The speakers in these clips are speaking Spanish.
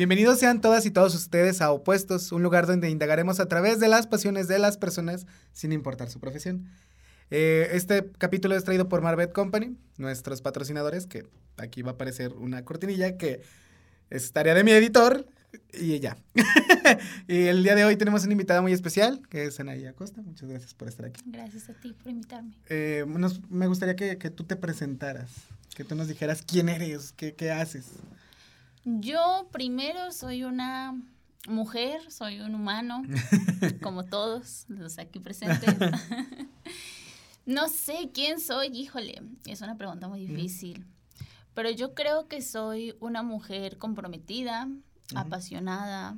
Bienvenidos sean todas y todos ustedes a Opuestos, un lugar donde indagaremos a través de las pasiones de las personas sin importar su profesión. Eh, este capítulo es traído por Marvet Company, nuestros patrocinadores, que aquí va a aparecer una cortinilla que es tarea de mi editor y ya. y el día de hoy tenemos una invitada muy especial, que es Anaí Acosta. Muchas gracias por estar aquí. Gracias a ti por invitarme. Eh, me gustaría que, que, tú te presentaras, que tú nos dijeras quién eres, qué, qué haces. Yo primero soy una mujer, soy un humano, como todos los aquí presentes. no sé quién soy, híjole, es una pregunta muy difícil. Pero yo creo que soy una mujer comprometida, apasionada,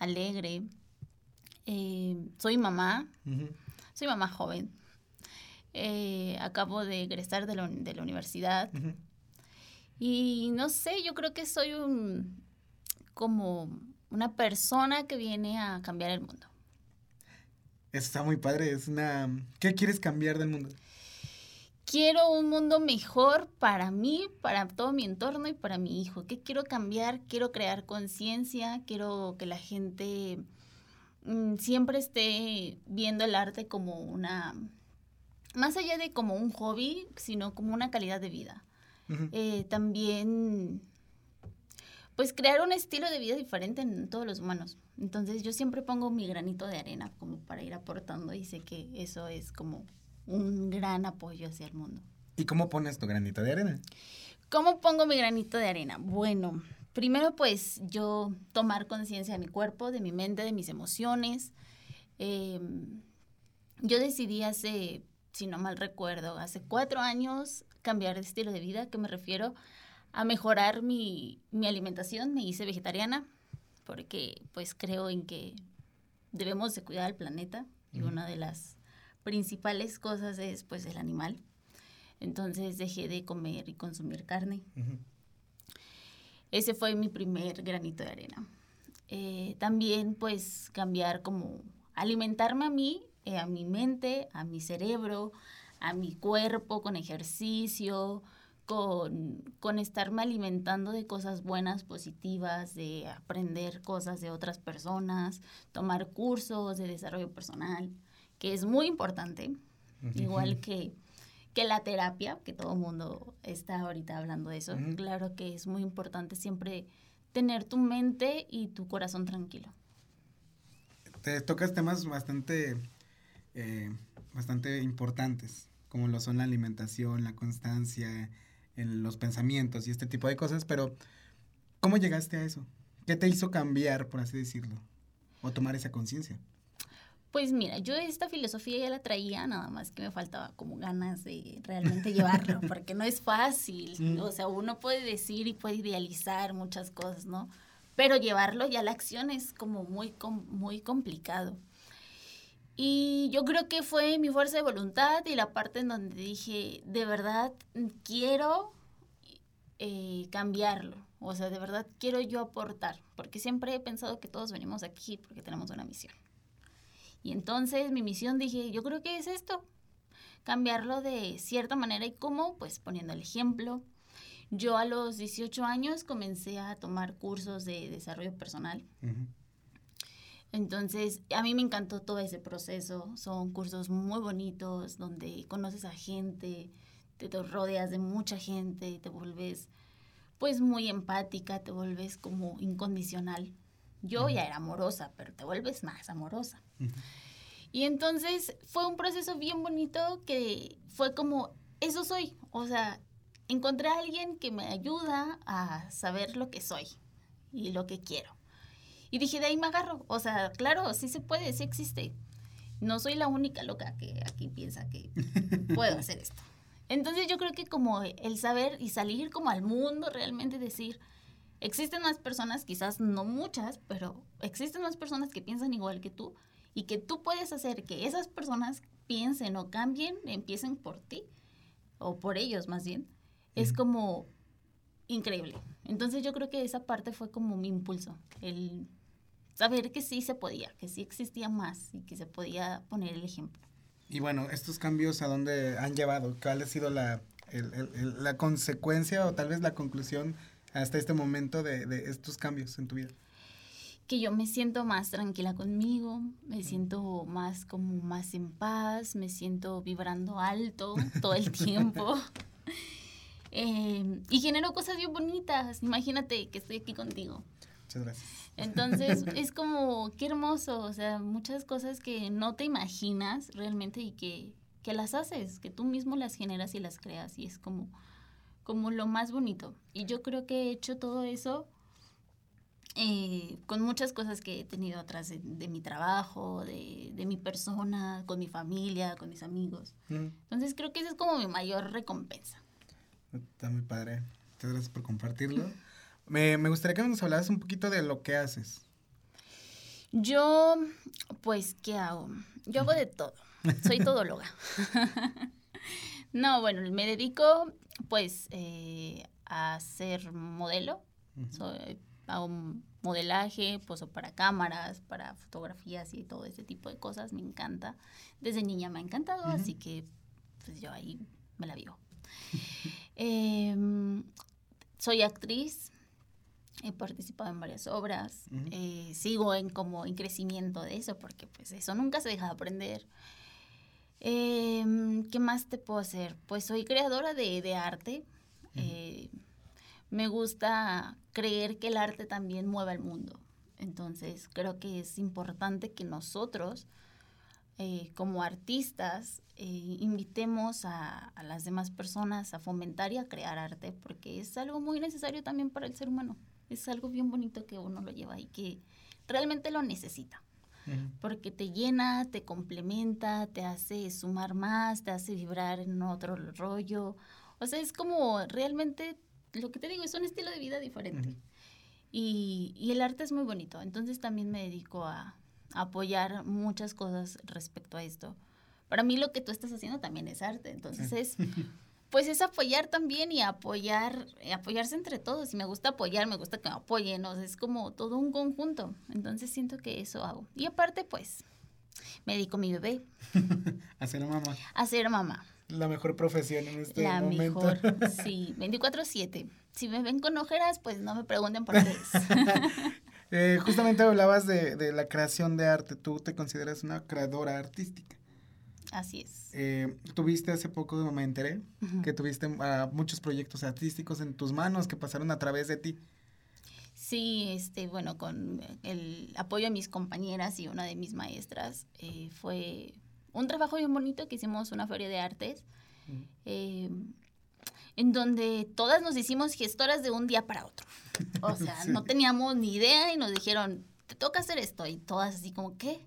alegre. Eh, soy mamá, soy mamá joven. Eh, acabo de egresar de la, de la universidad. Y no sé, yo creo que soy un como una persona que viene a cambiar el mundo. Está muy padre, es una ¿qué quieres cambiar del mundo? Quiero un mundo mejor para mí, para todo mi entorno y para mi hijo. ¿Qué quiero cambiar? Quiero crear conciencia, quiero que la gente mm, siempre esté viendo el arte como una, más allá de como un hobby, sino como una calidad de vida. Eh, también, pues crear un estilo de vida diferente en todos los humanos. Entonces yo siempre pongo mi granito de arena como para ir aportando y sé que eso es como un gran apoyo hacia el mundo. ¿Y cómo pones tu granito de arena? ¿Cómo pongo mi granito de arena? Bueno, primero pues yo tomar conciencia de mi cuerpo, de mi mente, de mis emociones. Em, yo decidí hace, si no mal recuerdo, hace cuatro años cambiar de estilo de vida, que me refiero a mejorar mi, alimentación. Me hice vegetariana porque pues creo en que debemos de cuidar al planeta y una de las principales cosas es pues el animal. Entonces dejé de comer y consumir carne. Ese fue mi primer granito de arena. Eh, también pues cambiar como alimentarme a mí, eh, a mi mente, a mi cerebro, a mi cuerpo con ejercicio, con, con, estarme alimentando de cosas buenas, positivas, de aprender cosas de otras personas, tomar cursos de desarrollo personal, que es muy importante, igual que, que la terapia, que todo el mundo está ahorita hablando de eso. Claro que es muy importante siempre tener tu mente y tu corazón tranquilo. Te tocas temas bastante, eh, bastante importantes como lo son la alimentación, la constancia, en los pensamientos y este tipo de cosas, pero ¿cómo llegaste a eso? ¿Qué te hizo cambiar, por así decirlo? O tomar esa conciencia. Pues mira, yo esta filosofía ya la traía, nada más que me faltaba como ganas de realmente llevarlo, porque no es fácil. O sea, uno puede decir y puede idealizar muchas cosas, ¿no? Pero llevarlo ya a la acción es como muy, muy complicado. Y yo creo que fue mi fuerza de voluntad y la parte en donde dije, de verdad quiero eh, cambiarlo. O sea, de verdad quiero yo aportar. Porque siempre he pensado que todos venimos aquí porque tenemos una misión. Y entonces mi misión dije, yo creo que es esto. Cambiarlo de cierta manera. ¿Y cómo? Pues poniendo el ejemplo. Yo a los 18 años comencé a tomar cursos de desarrollo personal. Entonces, a mí me encantó todo ese proceso. Son cursos muy bonitos donde conoces a gente, te, rodeas de mucha gente, te vuelves pues muy empática, te vuelves como incondicional. Yo ya era amorosa, pero te vuelves más amorosa. Y entonces fue un proceso bien bonito que fue como, eso soy. O sea, encontré a alguien que me ayuda a saber lo que soy y lo que quiero. Y dije, de ahí me agarro. O sea, claro, sí se puede, sí existe. No soy la única loca que aquí piensa que puedo hacer esto. Entonces yo creo que como el saber y salir como al mundo realmente decir, existen más personas, quizás no muchas, pero existen más personas que piensan igual que tú y que tú puedes hacer que esas personas piensen o cambien, empiecen por ti o por ellos más bien, es como increíble. Entonces yo creo que esa parte fue como mi impulso, el saber que sí se podía, que sí existía más y que se podía poner el ejemplo. Y bueno, estos cambios a dónde han llevado, ¿cuál ha sido la, la consecuencia o tal vez la conclusión hasta este momento de, de estos cambios en tu vida? que yo me siento más tranquila conmigo, me siento más como más en paz, me siento vibrando alto todo el tiempo. Em, y genero cosas bien bonitas. Imagínate que estoy aquí contigo. Muchas gracias. Entonces es como, qué hermoso, o sea, muchas cosas que no te imaginas realmente y que, que las haces, que tú mismo las generas y las creas y es como, como lo más bonito. Y yo creo que he hecho todo eso eh, con muchas cosas que he tenido atrás de, mi trabajo, de, de, mi persona, con mi familia, con mis amigos. Entonces creo que esa es como mi mayor recompensa. Está muy padre. Muchas gracias por compartirlo. me, me gustaría que nos hablaras un poquito de lo que haces. Yo, pues, ¿qué hago? Yo hago de todo. Soy todóloga. no, bueno, me dedico, pues, eh, a ser modelo. Soy hago modelaje, poso para cámaras, para fotografías y todo ese tipo de cosas, me encanta. Desde niña me ha encantado, así que pues yo ahí me la vivo. Em, soy actriz, he participado en varias obras, eh, sigo en como en crecimiento de eso, porque pues eso nunca se deja de aprender. Em, ¿Qué más te puedo hacer? Pues soy creadora de, de arte me gusta creer que el arte también mueve el mundo. Entonces, creo que es importante que nosotros, eh, como artistas, eh, invitemos a, las demás personas a fomentar y a crear arte, porque es algo muy necesario también para el ser humano. Es algo bien bonito que uno lo lleva y que realmente lo necesita. Porque te llena, te complementa, te hace sumar más, te hace vibrar en otro rollo. O sea, es como realmente lo que te digo, es un estilo de vida diferente. y, y, el arte es muy bonito, entonces también me dedico a, apoyar muchas cosas respecto a esto. Para mí lo que tú estás haciendo también es arte, entonces es, pues es apoyar también y apoyar, apoyarse entre todos. Y me gusta apoyar, me gusta que me apoyen, o sea, es como todo un conjunto. Entonces siento que eso hago. Y aparte, pues, me dedico a mi bebé. a ser mamá. A ser mamá la mejor profesión en este la momento. La mejor, sí, 24/7. Si me ven con ojeras, pues no me pregunten por qué es. Eh, justamente hablabas de, la creación de arte. Tú te consideras una creadora artística. Así es. Eh, tuviste hace poco, me enteré, que tuviste ah, muchos proyectos artísticos en tus manos que pasaron a través de ti. Sí, este, bueno, con el apoyo de mis compañeras y una de mis maestras, eh, fue un trabajo bien bonito que hicimos una feria de artes, eh, en donde todas nos hicimos gestoras de un día para otro. O sea, no teníamos ni idea y nos dijeron, te toca hacer esto. Y todas así como, ¿qué?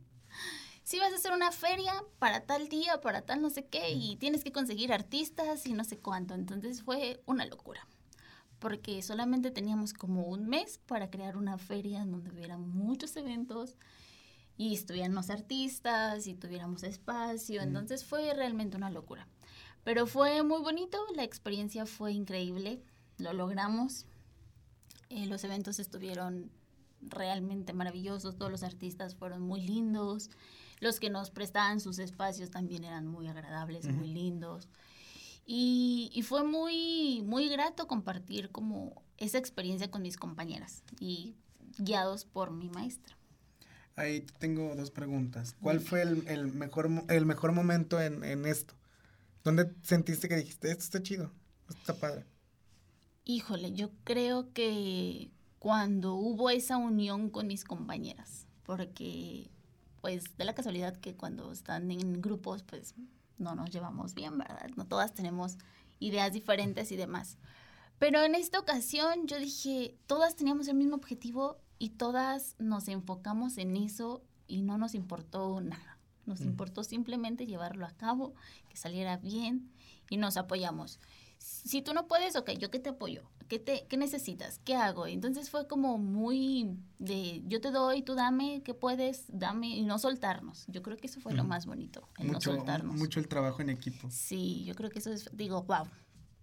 Si vas a hacer una feria para tal día, para tal no sé qué, y tienes que conseguir artistas y no sé cuánto. Entonces fue una locura. Porque solamente teníamos como un mes para crear una feria en donde hubiera muchos eventos y estuvieran los artistas y tuviéramos espacio. Entonces fue realmente una locura. Pero fue muy bonito, la experiencia fue increíble, lo logramos. Eh, los eventos estuvieron realmente maravillosos, todos los artistas fueron muy lindos, los que nos prestaban sus espacios también eran muy agradables, muy lindos. Y, y, fue muy, muy grato compartir como esa experiencia con mis compañeras y guiados por mi maestra. Ahí tengo dos preguntas. ¿Cuál fue el, mejor, el mejor momento en, esto? ¿Dónde sentiste que dijiste, esto está chido, esto está padre? Híjole, yo creo que cuando hubo esa unión con mis compañeras, porque pues de la casualidad que cuando están en grupos pues no nos llevamos bien, ¿verdad? No todas tenemos ideas diferentes y demás. Pero en esta ocasión yo dije, todas teníamos el mismo objetivo y todas nos enfocamos en eso y no nos importó nada. Nos importó simplemente llevarlo a cabo, que saliera bien y nos apoyamos. Si tú no puedes, ok, yo que te apoyo. ¿Qué, te, ¿Qué necesitas? ¿Qué hago? Entonces fue como muy de yo te doy, tú dame, ¿qué puedes? Dame y no soltarnos. Yo creo que eso fue lo más bonito, el mucho, no soltarnos. Mucho el trabajo en equipo. Sí, yo creo que eso es, digo, wow.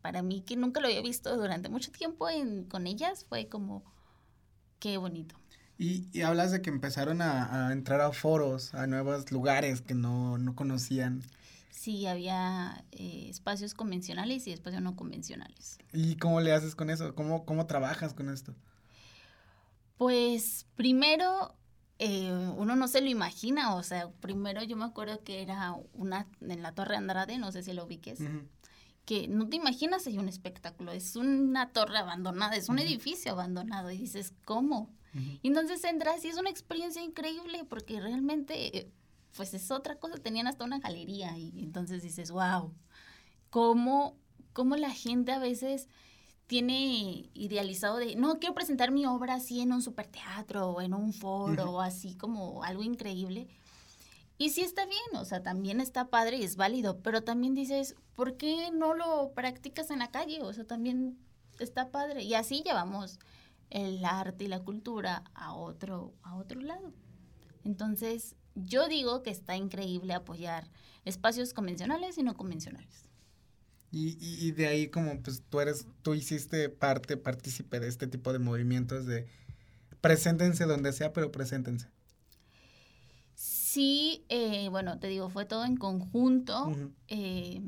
Para mí que nunca lo había visto durante mucho tiempo en, con ellas, fue como, Qué bonito. Y, hablas de que empezaron a, entrar a foros, a nuevos lugares que no, conocían. Sí, había eh, espacios convencionales y espacios no convencionales. ¿Y cómo le haces con eso? ¿Cómo, cómo trabajas con esto? Pues primero eh, uno no se lo imagina, o sea, primero yo me acuerdo que era una en la Torre Andrade, no sé si lo ubiques, que no te imaginas hay un espectáculo, es una torre abandonada, es un edificio abandonado y dices, ¿cómo? Y entonces entras y es una experiencia increíble porque realmente, pues es otra cosa, tenían hasta una galería y entonces dices, wow, ¿cómo, cómo la gente a veces tiene idealizado de, no, quiero presentar mi obra así en un superteatro o en un foro, o así como algo increíble. Y sí está bien, o sea, también está padre y es válido, pero también dices, ¿por qué no lo practicas en la calle? O sea, también está padre. Y así llevamos el arte y la cultura a otro, a otro lado. Entonces, yo digo que está increíble apoyar espacios convencionales y no convencionales. Y, y, de ahí como pues tú eres, tú hiciste parte, partícipe de este tipo de movimientos de preséntense donde sea, pero preséntense. Sí, eh, bueno, te digo, fue todo en conjunto eh,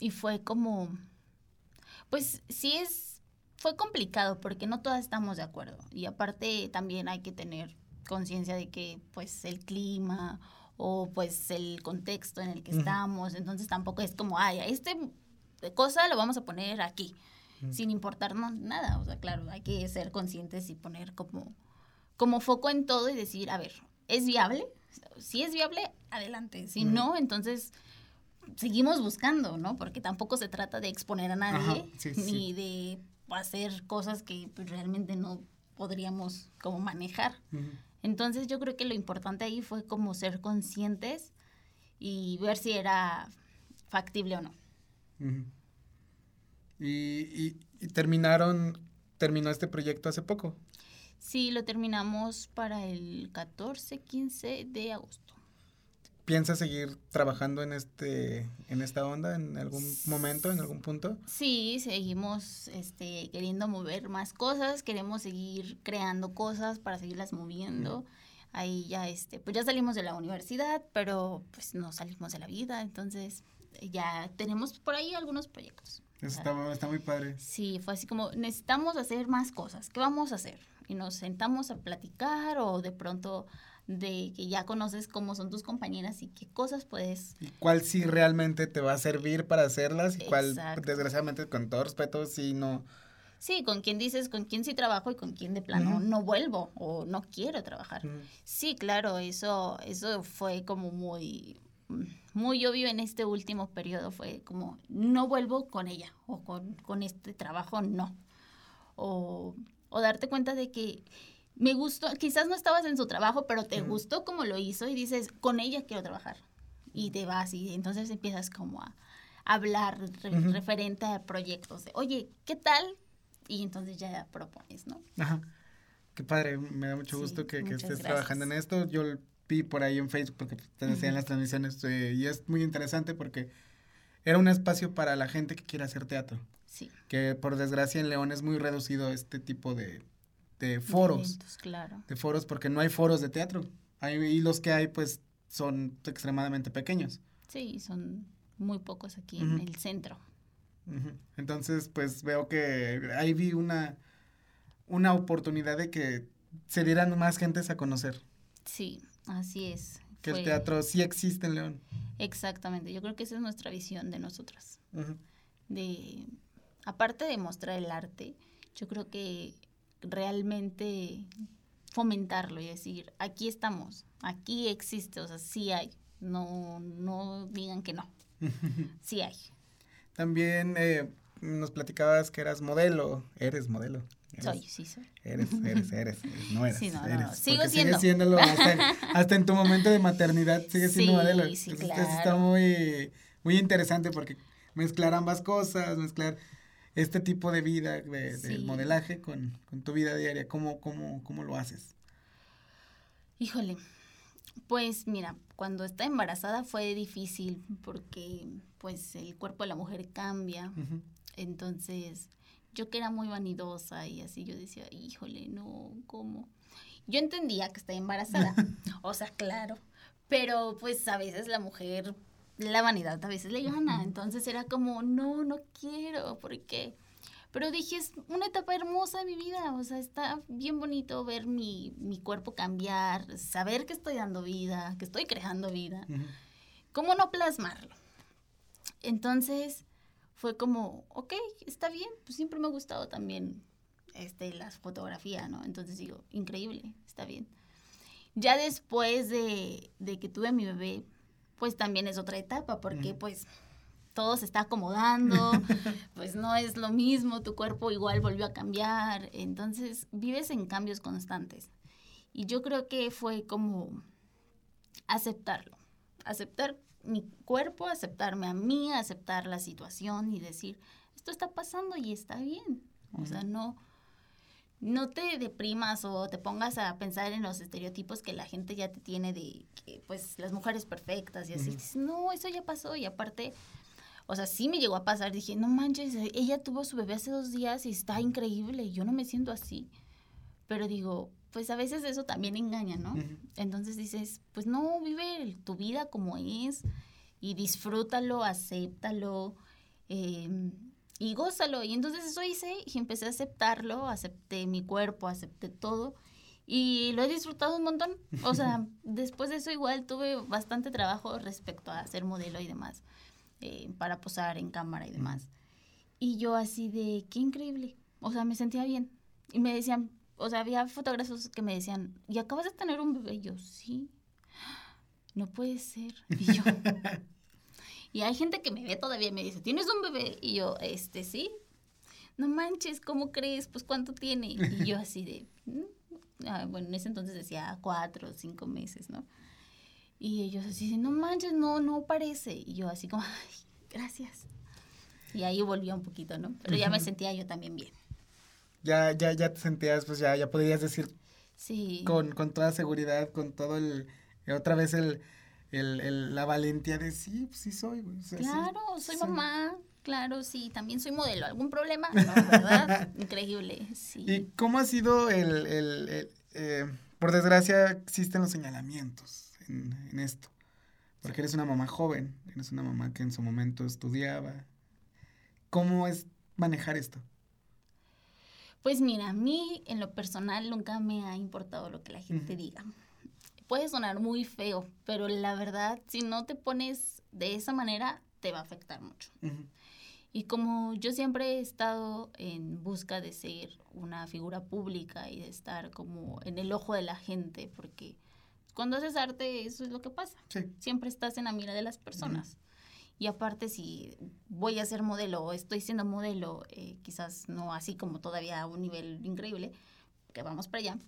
y fue como, pues sí es, fue complicado porque no todas estamos de acuerdo y aparte también hay que tener conciencia de que pues el clima o pues el contexto en el que estamos, entonces tampoco es como, ay, este cosa lo vamos a poner aquí, sin importarnos nada. O sea, claro, hay que ser conscientes y poner como, como foco en todo y decir, a ver, ¿es viable? Si es viable, adelante. Si no, entonces seguimos buscando, ¿no? Porque tampoco se trata de exponer a nadie, ni de hacer cosas que pues, realmente no podríamos como manejar. Entonces yo creo que lo importante ahí fue como ser conscientes y ver si era factible o no y, y, terminaron, terminó este proyecto hace poco. Sí, lo terminamos para el 14, 15 de agosto. ¿Piensas seguir trabajando en este en esta onda en algún momento, en algún punto? Sí, seguimos este, queriendo mover más cosas, queremos seguir creando cosas para seguirlas moviendo. Ahí ya este, pues ya salimos de la universidad, pero pues no salimos de la vida, entonces ya tenemos por ahí algunos proyectos. está, está, muy padre. Sí, fue así como, necesitamos hacer más cosas, ¿qué vamos a hacer? Y nos sentamos a platicar o de pronto de que ya conoces cómo son tus compañeras y qué cosas puedes... Y cuál sí realmente te va a servir para hacerlas y cuál, desgraciadamente, con todo respeto, sí no... Sí, con quién dices, con quién sí trabajo y con quién de plano no vuelvo o no quiero trabajar. Sí, claro, eso, eso fue como muy, muy obvio en este último periodo fue como, no vuelvo con ella o con, este trabajo, no. O, darte cuenta de que me gustó, quizás no estabas en su trabajo, pero te gustó como lo hizo y dices, con ella quiero trabajar. Y te vas y entonces empiezas como a hablar referente a proyectos de, oye, ¿qué tal? Y entonces ya propones, ¿no? Ajá. Qué padre, me da mucho gusto que, estés trabajando en esto. Yo vi por ahí en Facebook porque te decían las transmisiones eh, y es muy interesante porque era un espacio para la gente que quiere hacer teatro. Sí. Que por desgracia en León es muy reducido este tipo de, de foros. De, claro. de foros porque no hay foros de teatro. Hay, y los que hay pues son extremadamente pequeños. Sí, son muy pocos aquí en el centro. Entonces pues veo que ahí vi una, una oportunidad de que se dieran más gentes a conocer. Sí, Así es. Que el teatro sí existe en León. Exactamente, yo creo que esa es nuestra visión de nosotras. De, aparte de mostrar el arte, yo creo que realmente fomentarlo y decir, aquí estamos, aquí existe, o sea, sí hay, no, no digan que no, sí hay. También eh, nos platicabas que eras modelo, eres modelo soy, sí soy. Eres, eres, eres, no eres. Sí, no, eres, no, Sigo siendo. siéndolo hasta, en tu momento de maternidad sigues siendo modelo. Sí, Entonces, claro. está muy, muy interesante porque mezclar ambas cosas, mezclar este tipo de vida de, del modelaje con, con, tu vida diaria, ¿cómo, cómo, cómo lo haces? Híjole, pues mira, cuando está embarazada fue difícil porque pues el cuerpo de la mujer cambia, entonces yo que era muy vanidosa y así, yo decía, híjole, no, ¿cómo? Yo entendía que estaba embarazada, o sea, claro, pero pues a veces la mujer la vanidad a veces le gana. Entonces era como, no, no quiero, ¿por qué? Pero dije, es una etapa hermosa de mi vida, o sea, está bien bonito ver mi, mi cuerpo cambiar, saber que estoy dando vida, que estoy creando vida. ¿Cómo no plasmarlo? Entonces fue como, ok, está bien, pues siempre me ha gustado también este, la fotografía, ¿no? Entonces digo, increíble, está bien. Ya después de, de que tuve mi bebé, pues también es otra etapa, porque pues todo se está acomodando, pues no es lo mismo, tu cuerpo igual volvió a cambiar, entonces vives en cambios constantes. Y yo creo que fue como aceptarlo, aceptar mi cuerpo, aceptarme a mí, aceptar la situación y decir, esto está pasando y está bien. O sea, no, no te deprimas o te pongas a pensar en los estereotipos que la gente ya te tiene de que, pues, las mujeres perfectas y así. no, eso ya pasó y aparte, o sea, sí me llegó a pasar. Dije, no manches, ella tuvo su bebé hace dos días y está increíble. Yo no me siento así. Pero digo, pues a veces eso también engaña, ¿no? Entonces dices, pues no, vive tu vida como es y disfrútalo, acéptalo em, y gózalo. Y entonces eso hice y empecé a aceptarlo, acepté mi cuerpo, acepté todo y lo he disfrutado un montón. O sea, después de eso igual tuve bastante trabajo respecto a ser modelo y demás. Eh, para posar en cámara y demás. Y yo así de, qué increíble. O sea, me sentía bien. Y me decían, o sea, había fotógrafos que me decían, ¿y acabas de tener un bebé? Y yo, sí. No puede ser. Y yo. y hay gente que me ve todavía y me dice, ¿tienes un bebé? Y yo, este, sí. No manches, ¿cómo crees? Pues, ¿cuánto tiene? Y yo así de, mm". ah, bueno, en ese entonces decía cuatro o cinco meses, ¿no? Y ellos así, no manches, no, no parece. Y yo así como, ay, gracias. Y ahí volvió un poquito, ¿no? Pero ya me sentía yo también bien. Ya, ya, ya te sentías, pues ya, ya podías decir sí. con, con toda seguridad, con todo el, otra vez el, el, el la valentía de sí, pues sí soy. claro, soy mamá. Claro, sí, también soy modelo. ¿Algún problema? No, ¿verdad? Increíble, sí. ¿Y cómo ha sido el, el, el eh, por desgracia existen los señalamientos? en, esto. Porque eres una mamá joven, eres una mamá que en su momento estudiaba. ¿Cómo es manejar esto? Pues mira, a mí en lo personal nunca me ha importado lo que la gente diga. Puede sonar muy feo, pero la verdad, si no te pones de esa manera, te va a afectar mucho. Y como yo siempre he estado en busca de ser una figura pública y de estar como en el ojo de la gente, porque cuando haces arte, eso es lo que pasa. Siempre estás en la mira de las personas. Y aparte, si voy a ser modelo o estoy siendo modelo, eh, quizás no así como todavía a un nivel increíble, que vamos para allá.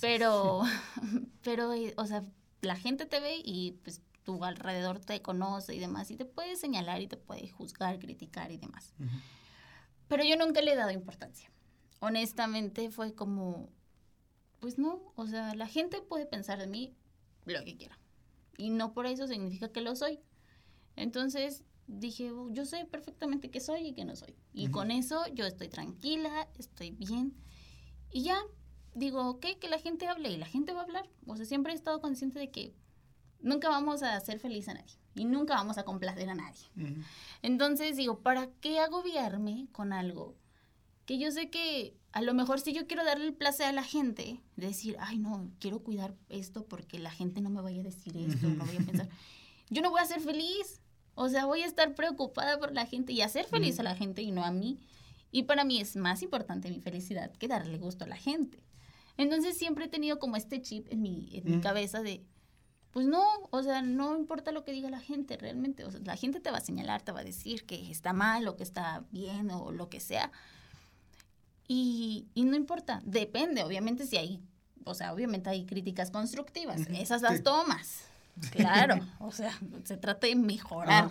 Pero, pero, eh, o sea, la gente te ve y pues tu alrededor te conoce y demás, y te puede señalar y te puede juzgar, criticar y demás. Pero yo nunca le he dado importancia. Honestamente fue como, pues no, o sea, la gente puede pensar de mí lo que quiera. Y no por eso significa que lo soy. Entonces dije, oh, yo sé perfectamente qué soy y qué no soy. Y con eso yo estoy tranquila, estoy bien. Y ya, digo, ok, que la gente hable y la gente va a hablar. O sea, siempre he estado consciente de que nunca vamos a hacer feliz a nadie y nunca vamos a complacer a nadie. Entonces digo, ¿para qué agobiarme con algo que yo sé que a lo mejor si yo quiero darle el placer a la gente, de decir, ay, no, quiero cuidar esto porque la gente no me vaya a decir esto, no voy a pensar, yo no voy a ser feliz. O sea, voy a estar preocupada por la gente y hacer feliz a la gente y no a mí. Y para mí es más importante mi felicidad que darle gusto a la gente. Entonces siempre he tenido como este chip en mi, en mi cabeza de, pues no, o sea, no importa lo que diga la gente realmente. O sea, la gente te va a señalar, te va a decir que está mal o que está bien o lo que sea. Y, no importa, depende, obviamente si hay, o sea, obviamente hay críticas constructivas, esas las tomas, claro, o sea, se trata de mejorar.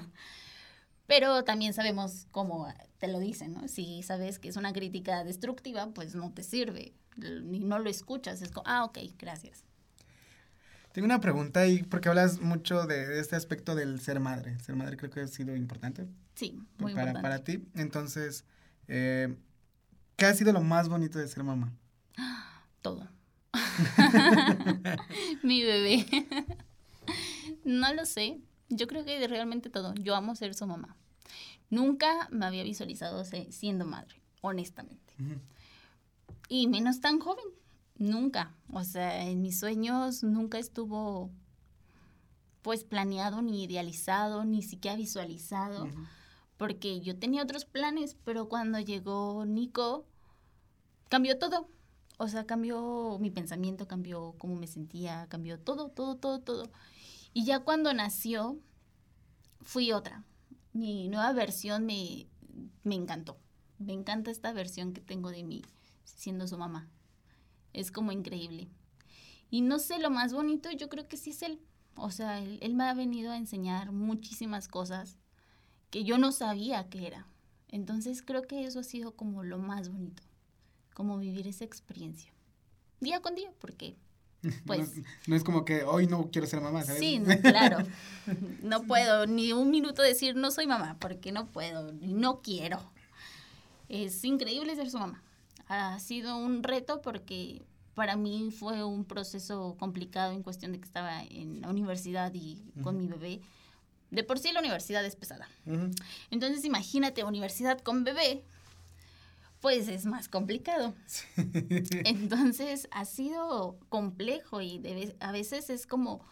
Pero también sabemos cómo te lo dicen, ¿no? Si sabes que es una crítica destructiva, pues no te sirve, ni no lo escuchas, es como, ah, ok, gracias. Tengo una pregunta ahí, porque hablas mucho de, este aspecto del ser madre. Ser madre creo que ha sido importante. Sí, muy para, importante. Para ti. Entonces, eh, ¿Qué ha sido lo más bonito de ser mamá? Todo. Mi bebé. no lo sé. Yo creo que realmente todo. Yo amo ser su mamá. Nunca me había visualizado siendo madre, honestamente. Y menos tan joven. Nunca. O sea, en mis sueños nunca estuvo pues planeado, ni idealizado, ni siquiera visualizado. Porque yo tenía otros planes, pero cuando llegó Nico, cambió todo. O sea, cambió mi pensamiento, cambió cómo me sentía, cambió todo, todo, todo, todo. Y ya cuando nació, fui otra. Mi nueva versión me, me encantó. Me encanta esta versión que tengo de mí siendo su mamá. Es como increíble. Y no sé, lo más bonito yo creo que sí es él. O sea, él, él me ha venido a enseñar muchísimas cosas que yo no sabía que era. Entonces creo que eso ha sido como lo más bonito, como vivir esa experiencia. Día con día, porque pues... no, es como que hoy no quiero ser mamá, ¿sabes? Sí, claro. No puedo ni un minuto decir no soy mamá, porque no puedo, no quiero. Es increíble ser su mamá. Ha sido un reto porque para mí fue un proceso complicado en cuestión de que estaba en la universidad y con mi bebé. De por sí la universidad es pesada. Entonces imagínate universidad con bebé, pues es más complicado. Entonces ha sido complejo y a veces es como,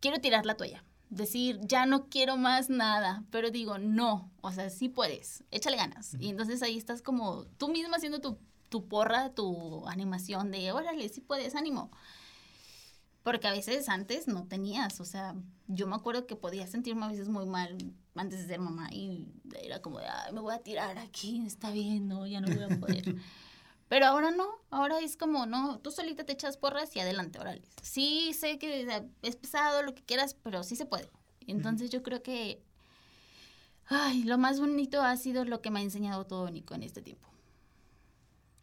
quiero tirar la toalla, decir, ya no quiero más nada, pero digo, no, o sea, sí puedes, échale ganas. Y entonces ahí estás como tú misma haciendo tu, tu porra, tu animación de, órale, sí puedes, ánimo. Porque a veces antes no tenías, o sea, yo me acuerdo que podía sentirme a veces muy mal antes de ser mamá y era como de, Ay, me voy a tirar aquí, está bien, no, ya no voy a poder. Pero ahora no, ahora es como, no, tú solita te echas porras y adelante, órale. Sí, sé que es pesado, lo que quieras, pero sí se puede. Entonces yo creo que, ay, lo más bonito ha sido lo que me ha enseñado todo Nico en este tiempo.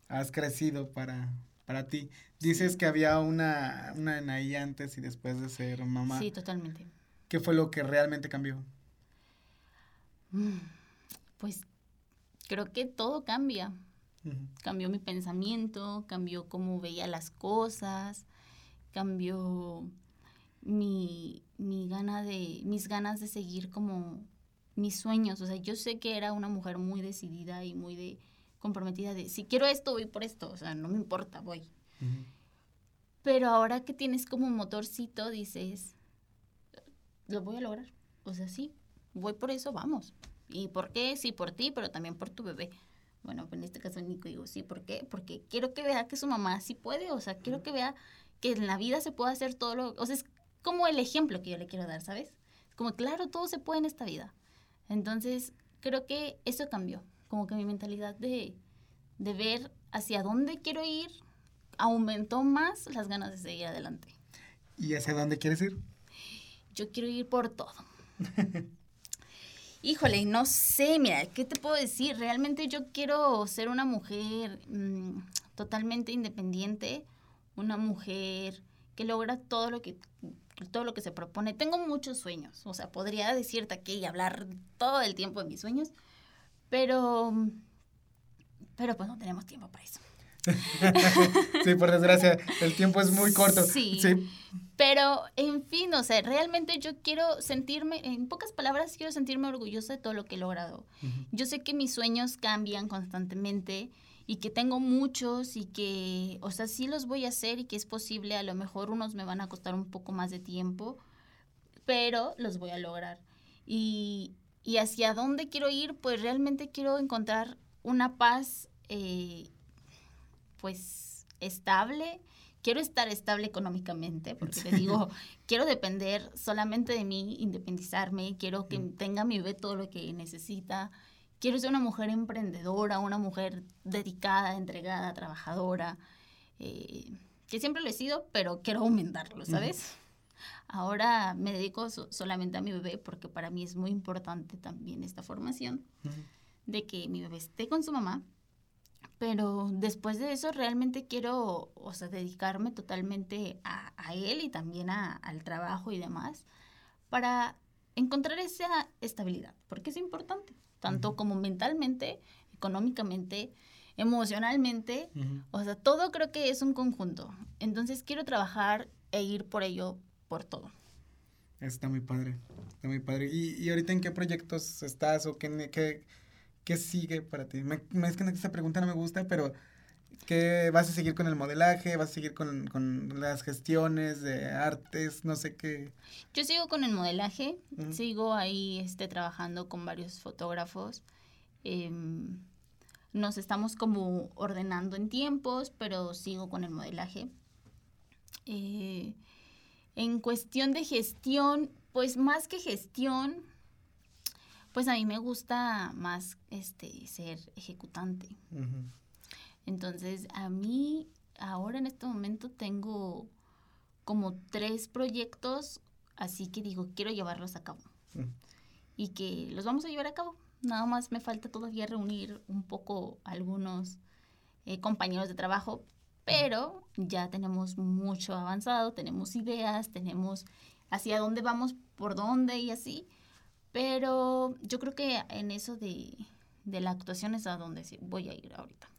Has crecido para, para ti. Dices que había una, una Anaí antes y después de ser mamá. Sí, totalmente. ¿Qué fue lo que realmente cambió? Mm, pues creo que todo cambia. Cambió mi pensamiento, cambió cómo veía las cosas, cambió mi, mi gana de, mis ganas de seguir como mis sueños. O sea, yo sé que era una mujer muy decidida y muy de comprometida de si quiero esto, voy por esto. O sea, no me importa, voy. Pero ahora que tienes como un motorcito, dices, lo voy a lograr. O sea, sí, voy por eso, vamos. ¿Y por qué? Sí, por ti, pero también por tu bebé. Bueno, en este caso Nico digo, sí, ¿por qué? Porque quiero que vea que su mamá sí puede, o sea, quiero que vea que en la vida se puede hacer todo lo... O sea, es como el ejemplo que yo le quiero dar, ¿sabes? Como, claro, todo se puede en esta vida. Entonces, creo que eso cambió, como que mi mentalidad de, de ver hacia dónde quiero ir, aumentó más las ganas de seguir adelante. ¿Y hacia dónde quieres ir? Yo quiero ir por todo. Híjole, no sé, mira, ¿qué te puedo decir? Realmente yo quiero ser una mujer mm, totalmente independiente, una mujer que logra todo lo que todo lo que se propone. Tengo muchos sueños, o sea, podría decirte aquí y hablar todo el tiempo de mis sueños, pero pero pues no tenemos tiempo para eso. sí, por desgracia, el tiempo es muy corto. Sí, sí. Pero, en fin, o sea, realmente yo quiero sentirme, en pocas palabras, quiero sentirme orgullosa de todo lo que he logrado. Yo sé que mis sueños cambian constantemente y que tengo muchos y que, o sea, sí los voy a hacer y que es posible, a lo mejor unos me van a costar un poco más de tiempo, pero los voy a lograr. Y, y hacia dónde quiero ir, pues realmente quiero encontrar una paz eh, pues estable. Quiero estar estable económicamente, porque te digo, quiero depender solamente de mí, independizarme, quiero que tenga mi bebé todo lo que necesita. Quiero ser una mujer emprendedora, una mujer dedicada, entregada, trabajadora, eh, que siempre lo he sido, pero quiero aumentarlo, ¿sabes? Ahora me dedico solamente a mi bebé porque para mí es muy importante también esta formación de que mi bebé esté con su mamá, pero después de eso realmente quiero, o sea, dedicarme totalmente a, él y también al trabajo y demás para encontrar esa estabilidad, porque es importante, tanto como mentalmente, económicamente, emocionalmente, o sea, todo creo que es un conjunto. Entonces quiero trabajar e ir por ello, por todo. Está muy padre, está muy padre. ¿Y, y ahorita en qué proyectos estás o qué, qué, qué sigue para ti? Me, es que esta pregunta no me gusta, pero ¿qué vas a seguir con el modelaje? ¿Vas a seguir con, con las gestiones de artes? No sé qué. Yo sigo con el modelaje, sigo ahí este, trabajando con varios fotógrafos. Em, nos estamos como ordenando en tiempos, pero sigo con el modelaje. Eh, en cuestión de gestión, pues más que gestión, pues a mí me gusta más este ser ejecutante. Entonces, a mí ahora en este momento tengo como tres proyectos, así que digo, quiero llevarlos a cabo. Y que los vamos a llevar a cabo. Nada más me falta todavía reunir un poco algunos eh, compañeros de trabajo pero ya tenemos mucho avanzado, tenemos ideas, tenemos hacia dónde vamos, por dónde y así. Pero yo creo que en eso de, la actuación es a donde voy a ir ahorita.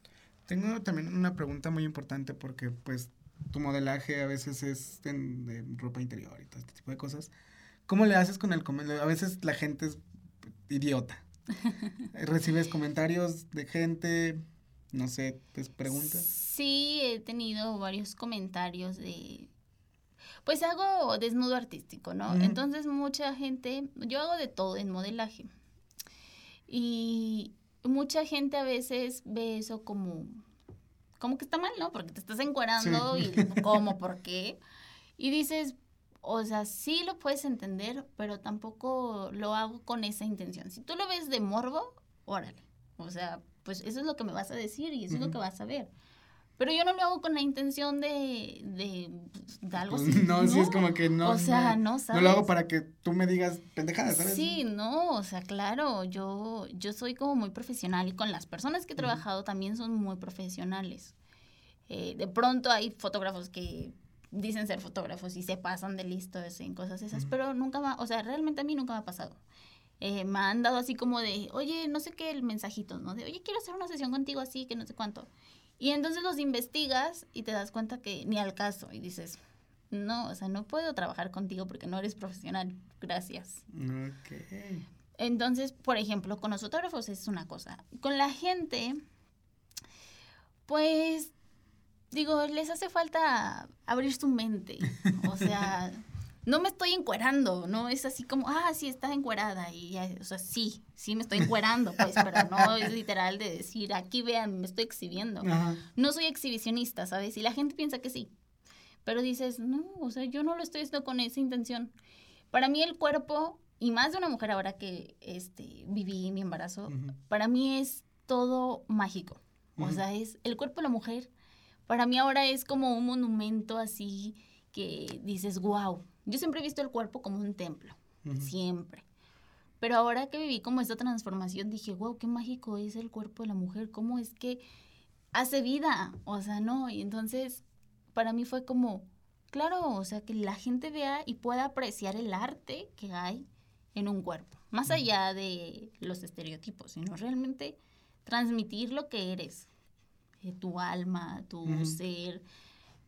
Tengo también una pregunta muy importante porque pues tu modelaje a veces es de ropa interior y todo este tipo de cosas. ¿Cómo le haces con el A veces la gente es idiota. Recibes comentarios de gente, no sé, ¿te preguntas? Sí, he tenido varios comentarios de... Pues hago desnudo artístico, ¿no? Entonces mucha gente, yo hago de todo en modelaje. Y mucha gente a veces ve eso como, como que está mal, ¿no? Porque te estás encuadrando y ¿cómo? ¿Por qué? Y dices, o sea, sí lo puedes entender, pero tampoco lo hago con esa intención. Si tú lo ves de morbo, órale. O sea, pues eso es lo que me vas a decir y eso es lo que vas a ver. Pero yo no lo hago con la intención de, de, algo pues así. No, sí es como que no. O sea, no, ¿sabes? No lo hago para que tú me digas pendejadas, ¿sabes? Sí, no, o sea, claro, yo, yo soy como muy profesional y con las personas que he trabajado también son muy profesionales. Eh, de pronto hay fotógrafos que dicen ser fotógrafos y se pasan de listos en cosas esas, pero nunca va, o sea, realmente a mí nunca me ha pasado. Eh, me han dado así como de, oye, no sé qué, el mensajito, ¿no? De, oye, quiero hacer una sesión contigo así, que no sé cuánto. Y entonces los investigas y te das cuenta que ni al caso y dices, no, o sea, no puedo trabajar contigo porque no eres profesional, gracias. Okay. Entonces, por ejemplo, con los fotógrafos es una cosa. Con la gente, pues, digo, les hace falta abrir su mente. O sea, no me estoy encuerando, no es así como, ah, sí, estás encuerada. Y o sea, sí, sí me estoy encuerando, pues, pero no es literal de decir, aquí vean, me estoy exhibiendo. No soy exhibicionista, ¿sabes? Y la gente piensa que sí. Pero dices, no, o sea, yo no lo estoy haciendo con esa intención. Para mí el cuerpo, y más de una mujer ahora que este, viví mi embarazo, para mí es todo mágico. O sea, es el cuerpo de la mujer, para mí ahora es como un monumento así que dices, wow, yo siempre he visto el cuerpo como un templo, siempre. Pero ahora que viví como esta transformación, dije, wow, qué mágico es el cuerpo de la mujer, cómo es que hace vida, o sea, no, y entonces para mí fue como, claro, o sea, que la gente vea y pueda apreciar el arte que hay en un cuerpo, más allá de los estereotipos, sino realmente transmitir lo que eres, eh, tu alma, tu ser,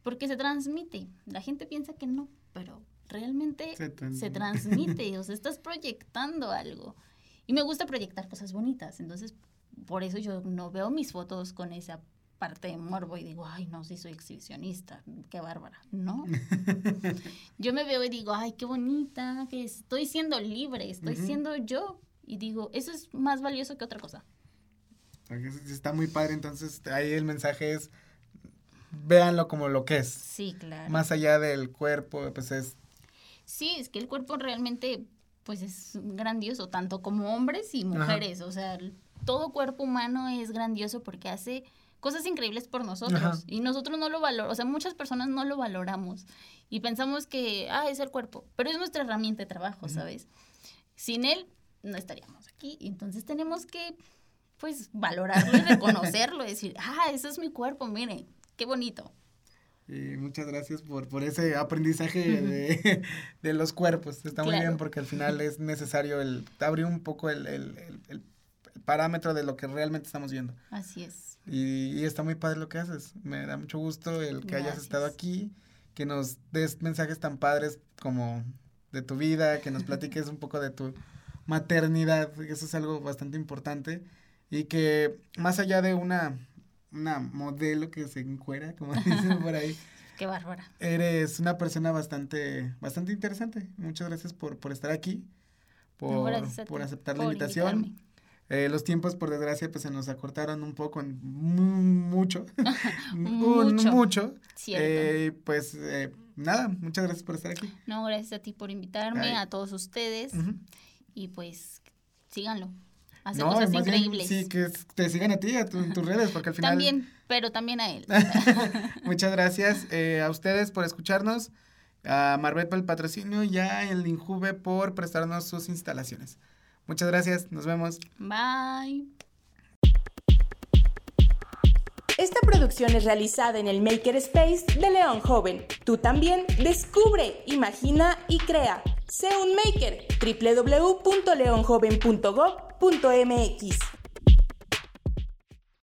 porque se transmite. La gente piensa que no, pero realmente se transmite, o sea, estás proyectando algo. Y me gusta proyectar cosas bonitas, entonces por eso yo no veo mis fotos con esa parte de morbo y digo, ay, no, sí soy exhibicionista, qué bárbara. No. yo me veo y digo, ay, qué bonita, que estoy siendo libre, estoy siendo yo. Y digo, eso es más valioso que otra cosa. Está muy padre, entonces ahí el mensaje es, véanlo como lo que es. Sí, claro. Más allá del cuerpo, pues es Sí, es que el cuerpo realmente pues es grandioso, tanto como hombres y mujeres. O sea, todo cuerpo humano es grandioso porque hace cosas increíbles por nosotros. Y nosotros no lo valoramos, o sea, muchas personas no lo valoramos. Y pensamos que, ah, es el cuerpo, pero es nuestra herramienta de trabajo, ¿sabes? Sin él no estaríamos aquí. Y entonces tenemos que, pues, valorarlo y reconocerlo, decir, ah, eso es mi cuerpo, miren, qué bonito. Y muchas gracias por, por ese aprendizaje de, de, los cuerpos. Está muy bien porque al final es necesario el abrir un poco el, el, el, parámetro de lo que realmente estamos viendo. Así es. Y, y, está muy padre lo que haces. Me da mucho gusto el que hayas estado aquí, que nos des mensajes tan padres como de tu vida, que nos platiques un poco de tu maternidad, eso es algo bastante importante y que más allá de una, una modelo que se encuera, como dicen por ahí. Qué bárbara. Eres una persona bastante, bastante interesante. Muchas gracias por, por estar aquí, por, por aceptar la invitación. Eh, los tiempos, por desgracia, pues se nos acortaron un poco, en mucho, mucho. mucho. Eh, pues eh, nada, muchas gracias por estar aquí. No, gracias a ti por invitarme, a todos ustedes. Y pues síganlo. Hace cosas increíbles. sí, que te sigan a ti, a en tus redes, porque al final. También, pero también a él. muchas gracias a ustedes por escucharnos, a Marbet por el patrocinio y a el Injuve por prestarnos sus instalaciones. Muchas gracias, nos vemos. Bye. Esta producción es realizada en el Maker Space de León Joven. Tú también descubre, imagina y crea. Sé un maker. www.leonjoven.gov.mx